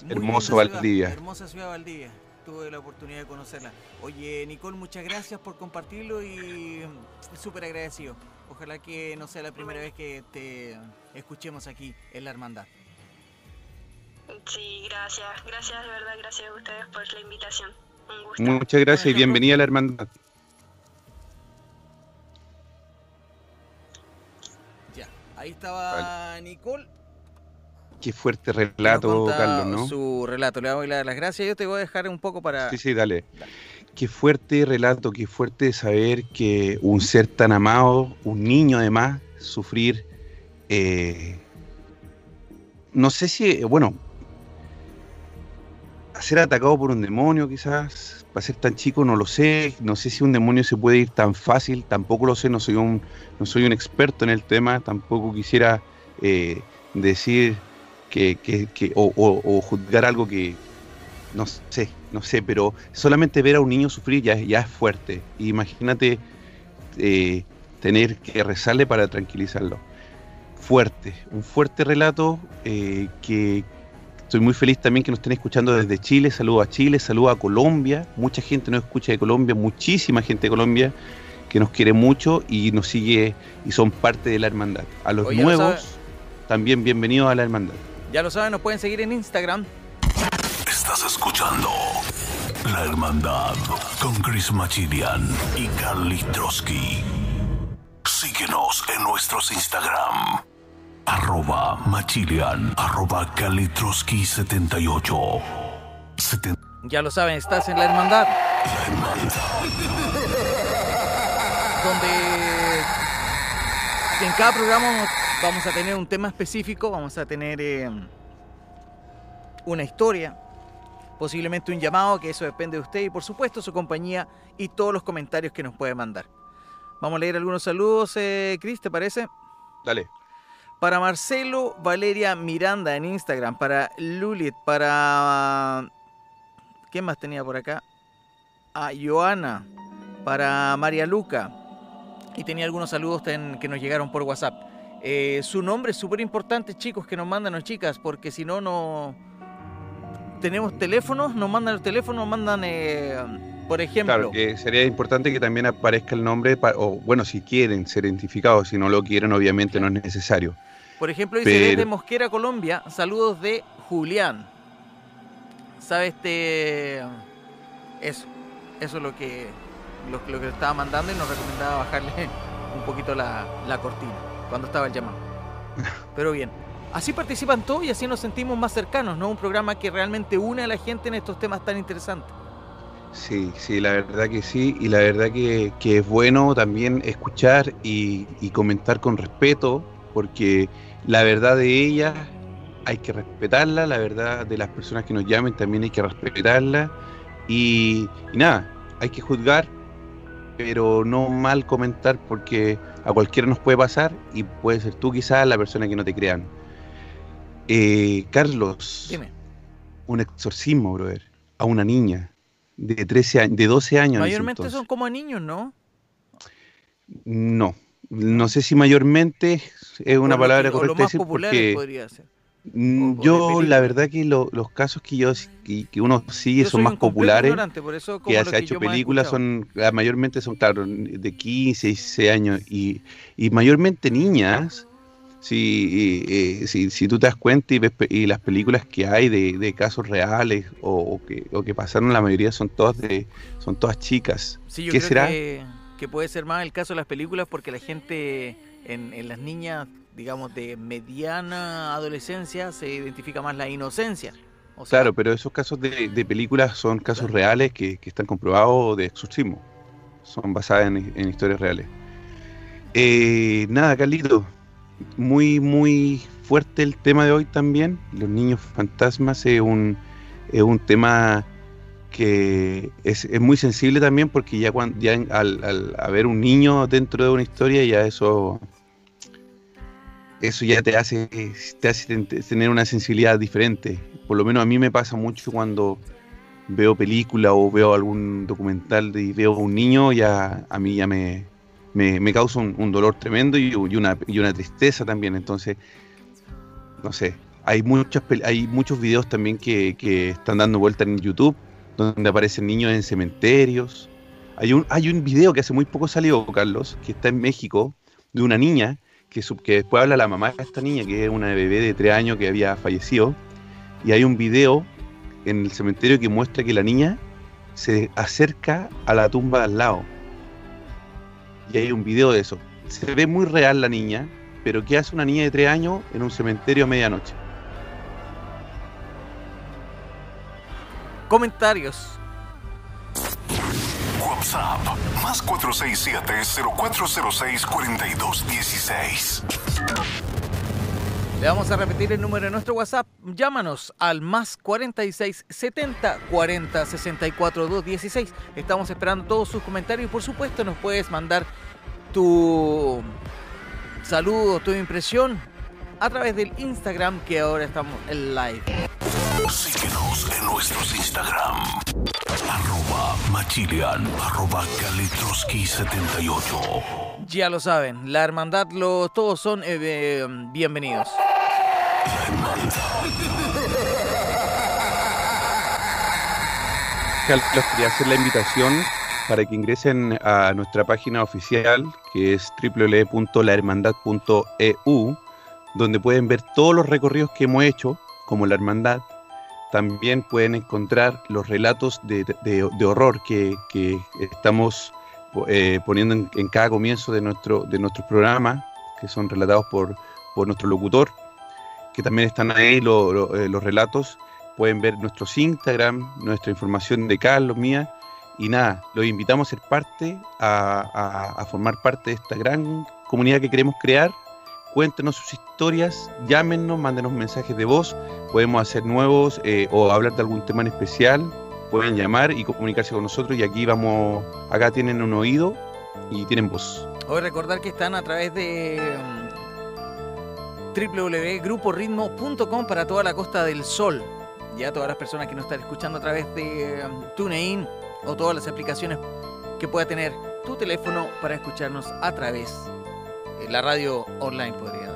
Muy Hermoso linda ciudad, Valdivia. hermosa ciudad Valdivia. Tuve la oportunidad de conocerla. Oye, Nicole, muchas gracias por compartirlo y súper agradecido. Ojalá que no sea la primera vez que te escuchemos aquí en la hermandad. Sí, gracias, gracias de verdad, gracias a ustedes por la invitación. Un gusto. Muchas gracias y bienvenida a la hermandad. Ya, ahí estaba Nicole. Qué fuerte relato, Carlos, ¿no? Su relato. Le vamos a dar las gracias. Yo te voy a dejar un poco para. Sí, sí, dale. Qué fuerte relato, qué fuerte saber que un ser tan amado, un niño además, sufrir, eh, no sé si, bueno, ser atacado por un demonio quizás, para ser tan chico no lo sé, no sé si un demonio se puede ir tan fácil, tampoco lo sé, no soy un, no soy un experto en el tema, tampoco quisiera eh, decir que, que- o juzgar algo que no sé, no sé, pero solamente ver a un niño sufrir ya, ya es fuerte. Imagínate eh, tener que rezarle para tranquilizarlo. Fuerte, un fuerte relato eh, que estoy muy feliz también que nos estén escuchando desde Chile. Saludo a Chile, saludo a Colombia. Mucha gente nos escucha de Colombia, muchísima gente de Colombia que nos quiere mucho y nos sigue y son parte de la hermandad. A los Oye, ya lo nuevos, también bienvenidos a la hermandad. Ya lo saben, nos pueden seguir en Instagram. Estás escuchando La Hermandad con Chris Machilian y Carly Trotsky. Síguenos en nuestros Instagram. Arroba Machilian, arroba Carly Trotsky 78. Seten- Ya lo saben, estás en la hermandad. Donde en cada programa vamos a tener un tema específico, vamos a tener eh, una historia, posiblemente un llamado, que eso depende de usted y por supuesto su compañía y todos los comentarios que nos puede mandar. Vamos a leer algunos saludos, eh, Cris, ¿te parece? Dale. Para Marcelo Valeria Miranda en Instagram, para Lulit, para... ¿Quién más tenía por acá? A Joana, para María Luca. Y tenía algunos saludos que nos llegaron por WhatsApp. Eh, su nombre es súper importante, chicos, que nos mandan las chicas, porque si no, no... Tenemos teléfonos, nos mandan el teléfono, nos mandan, eh, por ejemplo... Claro, que sería importante que también aparezca el nombre, o bueno, si quieren ser identificados, si no lo quieren, obviamente no es necesario. Por ejemplo, dice Pero- desde Mosquera, Colombia, saludos de Julián. ¿Sabe este? Eso, eso es lo que, lo, lo que le estaba mandando y nos recomendaba bajarle un poquito la, la cortina cuando estaba el llamado. Pero bien, así participan todos y así nos sentimos más cercanos, ¿no? Un programa que realmente une a la gente en estos temas tan interesantes. Sí, sí, la verdad que sí, y la verdad que, que es bueno también escuchar y, y comentar con respeto, porque la verdad de ellas hay que respetarla, la verdad de las personas que nos llamen también hay que respetarla, y, y nada, hay que juzgar, pero no mal comentar, porque a cualquiera nos puede pasar, y puede ser tú quizás la persona que no te crean. Eh, Carlos, Dime, un exorcismo, brother, a una niña de 13 años, de 12 años. mayormente son como niños, ¿no? No, no sé si mayormente es una palabra o correcta lo más decir porque podría ser. mm, yo la verdad que lo- los casos que yo que, que uno sigue Yo son más populares por eso que se ha hecho películas son ah, mayormente son claro de 15 16 años y, y mayormente niñas si, eh, si, si tú te das cuenta y ves y las películas que hay de, de casos reales o, o que, o que pasaron la mayoría son todas de son todas chicas Sí, yo ¿Qué creo será? Que, que puede ser más el caso de las películas porque la gente en, en las niñas, digamos, de mediana adolescencia se identifica más la inocencia. O sea, Claro, pero esos casos de, de películas son casos reales que, que están comprobados de exorcismo. Son basadas en, en historias reales. Eh, nada, Carlito. Muy, muy fuerte el tema de hoy también. Los niños fantasmas es un, es un tema que es, es muy sensible también porque ya, cuando, ya al, al haber un niño dentro de una historia ya eso eso ya te hace, te hace ten- tener una sensibilidad diferente. Por lo menos a mí me pasa mucho cuando veo película o veo algún documental y veo a un niño, ya a mí ya me, me, me causa un, un dolor tremendo y, y una, y una tristeza también. Entonces, no sé, hay, muchas, hay muchos videos también que, que están dando vuelta en YouTube, donde aparecen niños en cementerios. Hay un, hay un video que hace muy poco salió, Carlos, que está en México, de una niña que, su- que después habla la mamá de esta niña, que es una bebé de tres años que había fallecido, y hay un video en el cementerio que muestra que la niña se acerca a la tumba de al lado. Y hay un video de eso. Se ve muy real la niña, pero ¿qué hace una niña de tres años en un cementerio a medianoche? Comentarios. WhatsApp más 467-0406-4216. Le vamos a repetir el número de nuestro WhatsApp. Llámanos al más 46 70 40 64 216. Estamos esperando todos sus comentarios y por supuesto nos puedes mandar tu saludo, tu impresión a través del Instagram que ahora estamos en live. Síguenos en nuestros Instagram. Arroba Machilian, arroba Kalitroski78. Ya lo saben, la hermandad, lo, todos son eh, eh, bienvenidos. Carlos, quería hacer la invitación para que ingresen a nuestra página oficial, que es www.lahermandad.eu, donde pueden ver todos los recorridos que hemos hecho, como la hermandad. También pueden encontrar los relatos de, de- horror que, que estamos eh, poniendo en, cada comienzo de nuestro, de programa, que son relatados por, por nuestro locutor, que también están ahí eh, los relatos pueden ver nuestros Instagram, nuestra información de Carlos, mía, y nada, los invitamos a ser parte, a- a formar parte de esta gran comunidad que queremos crear. Cuéntenos sus historias, llámenos, mándenos mensajes de voz, podemos hacer nuevos eh, o hablar de algún tema en especial, pueden llamar y comunicarse con nosotros y aquí vamos, acá tienen un oído y tienen voz. Hoy recordar que están a través de mm, www.gruporitmo.com para toda la Costa del Sol. Ya todas las personas que nos están escuchando a través de mm, TuneIn o todas las aplicaciones que pueda tener tu teléfono para escucharnos a través de la radio online, podría,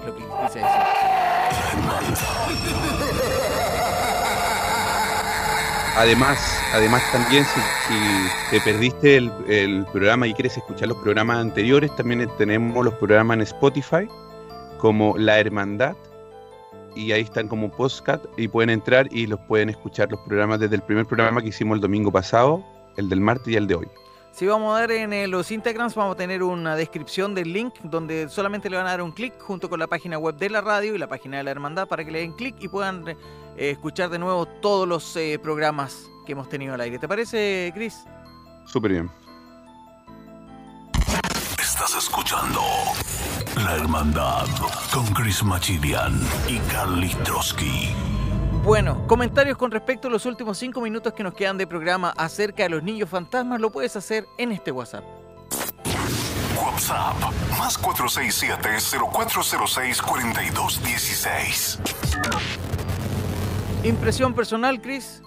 es lo que quise decir. Además, además también si, te perdiste el, el programa y quieres escuchar los programas anteriores, también tenemos los programas en Spotify como La Hermandad y ahí están como podcast y pueden entrar y los pueden escuchar los programas desde el primer programa que hicimos el domingo pasado, el del martes y el de hoy. Si vamos a dar en eh, los Instagrams, vamos a tener una descripción del link donde solamente le van a dar un clic junto con la página web de la radio y la página de la hermandad para que le den clic y puedan eh, escuchar de nuevo todos los eh, programas que hemos tenido al aire. ¿Te parece, Chris? Súper bien. Estás escuchando La Hermandad con Chris Machilian y Carly Trotsky. Bueno, comentarios con respecto a los últimos cinco minutos que nos quedan de programa acerca de los niños fantasmas lo puedes hacer en este WhatsApp. WhatsApp más 467-0406-4216. Impresión personal, Chris.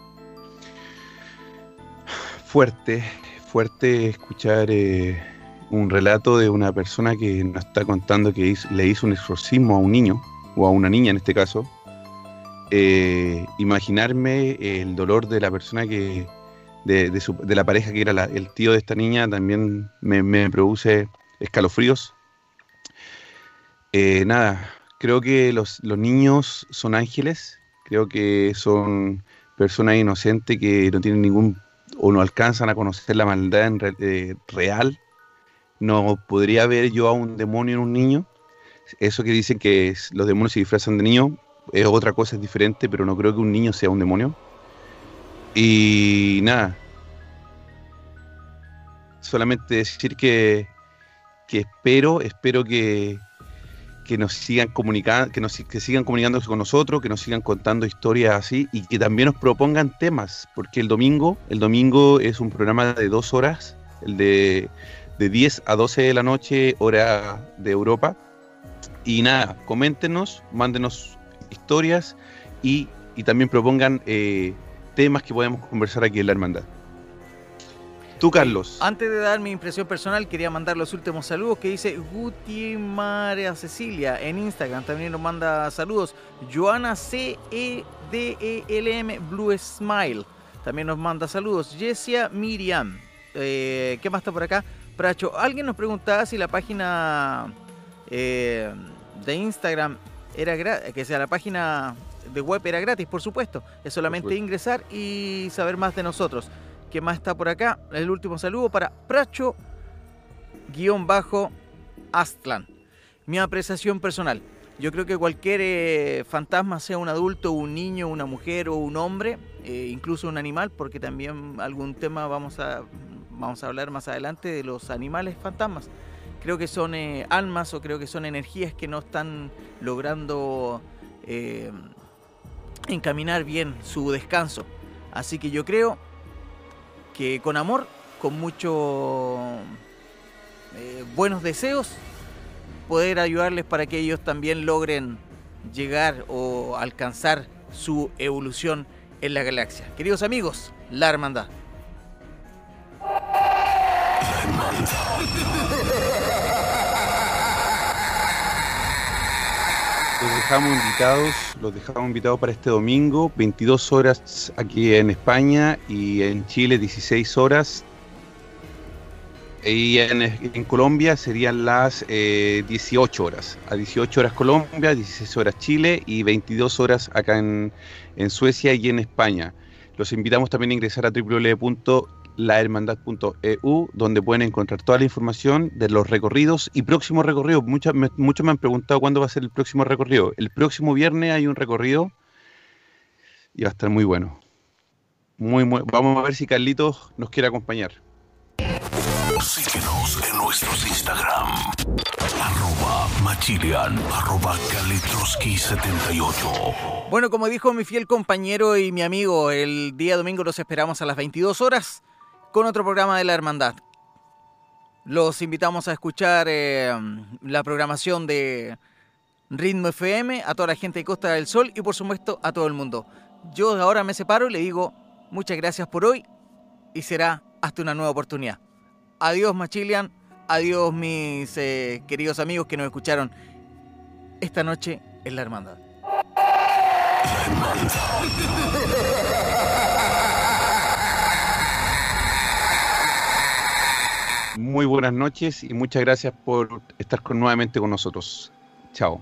Fuerte, fuerte escuchar eh, un relato de una persona que nos está contando que hizo- le hizo un exorcismo a un niño, o a una niña en este caso. Eh, imaginarme el dolor de la persona que, de, la pareja que era el tío de esta niña, también me, produce escalofríos. Eh, nada, creo que los, niños son ángeles, creo que son personas inocentes que no tienen ningún o no alcanzan a conocer la maldad eh, real. no podría ver yo a un demonio en un niño. Eso que dicen que los demonios se disfrazan de niños es otra cosa, es diferente, pero no creo que un niño sea un demonio. Y nada. Solamente decir que, que espero, espero que, que nos sigan comunicando, que nos que sigan comunicándose con nosotros, que nos sigan contando historias así y que también nos propongan temas, porque el domingo, el domingo es un programa de dos horas, el de, de 10 a 12 de la noche, hora de Europa. Y nada, coméntenos, mándenos historias y, y también propongan eh, temas que podamos conversar aquí en la hermandad. Tú, Carlos. Antes de dar mi impresión personal, quería mandar los últimos saludos que dice Guti María Cecilia en Instagram. También nos manda saludos. Joana C E D E L M Blue Smile. También nos manda saludos. Jessia Miriam. Eh, ¿Qué más está por acá? Pracho, alguien nos preguntaba si la página eh, de Instagram era que sea la página de web era gratis, por supuesto. Es solamente supuesto. ingresar y saber más de nosotros. ¿Qué más está por acá? El último saludo para Pracho-Astlan. Mi apreciación personal. Yo creo que cualquier eh, fantasma, sea un adulto, un niño, una mujer o un hombre, eh, incluso un animal, porque también algún tema vamos a, vamos a hablar más adelante de los animales fantasmas. Creo que son eh, almas o creo que son energías que no están logrando eh, encaminar bien su descanso. Así que yo creo que con amor, con muchos buenos deseos, poder ayudarles para que ellos también logren llegar o alcanzar su evolución en la galaxia. Queridos amigos, la hermandad. Dejamos invitados, los dejamos invitados para este domingo, 22 horas aquí en España y en Chile 16 horas. Y en, Colombia serían las eh, 18 horas. A 18 horas Colombia, 16 horas Chile y 22 horas acá en, en Suecia y en España. Los invitamos también a ingresar a www.lahermandad.eu, donde pueden encontrar toda la información de los recorridos y próximos recorridos. Muchos me, muchos me han preguntado cuándo va a ser el próximo recorrido. El próximo viernes hay un recorrido y va a estar muy bueno. Muy, muy, vamos a ver si Carlitos nos quiere acompañar. Síguenos en nuestros Instagram. Arroba Machilian, arroba Kalitroski78. Bueno, como dijo mi fiel compañero y mi amigo, el día domingo los esperamos a las 22 horas con otro programa de la Hermandad. Los invitamos a escuchar eh, la programación de Ritmo FM, a toda la gente de Costa del Sol y por supuesto a todo el mundo. Yo ahora me separo y le digo muchas gracias por hoy y será hasta una nueva oportunidad. Adiós Machilian, adiós mis eh, queridos amigos que nos escucharon esta noche en la Hermandad. Muy buenas noches y muchas gracias por estar nuevamente con nosotros. Chao.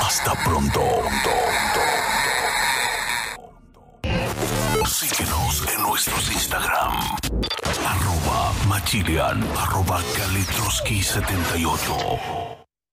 Hasta pronto. Síguenos en nuestros Instagram. Arroba Machilian, arroba Kalitroski78.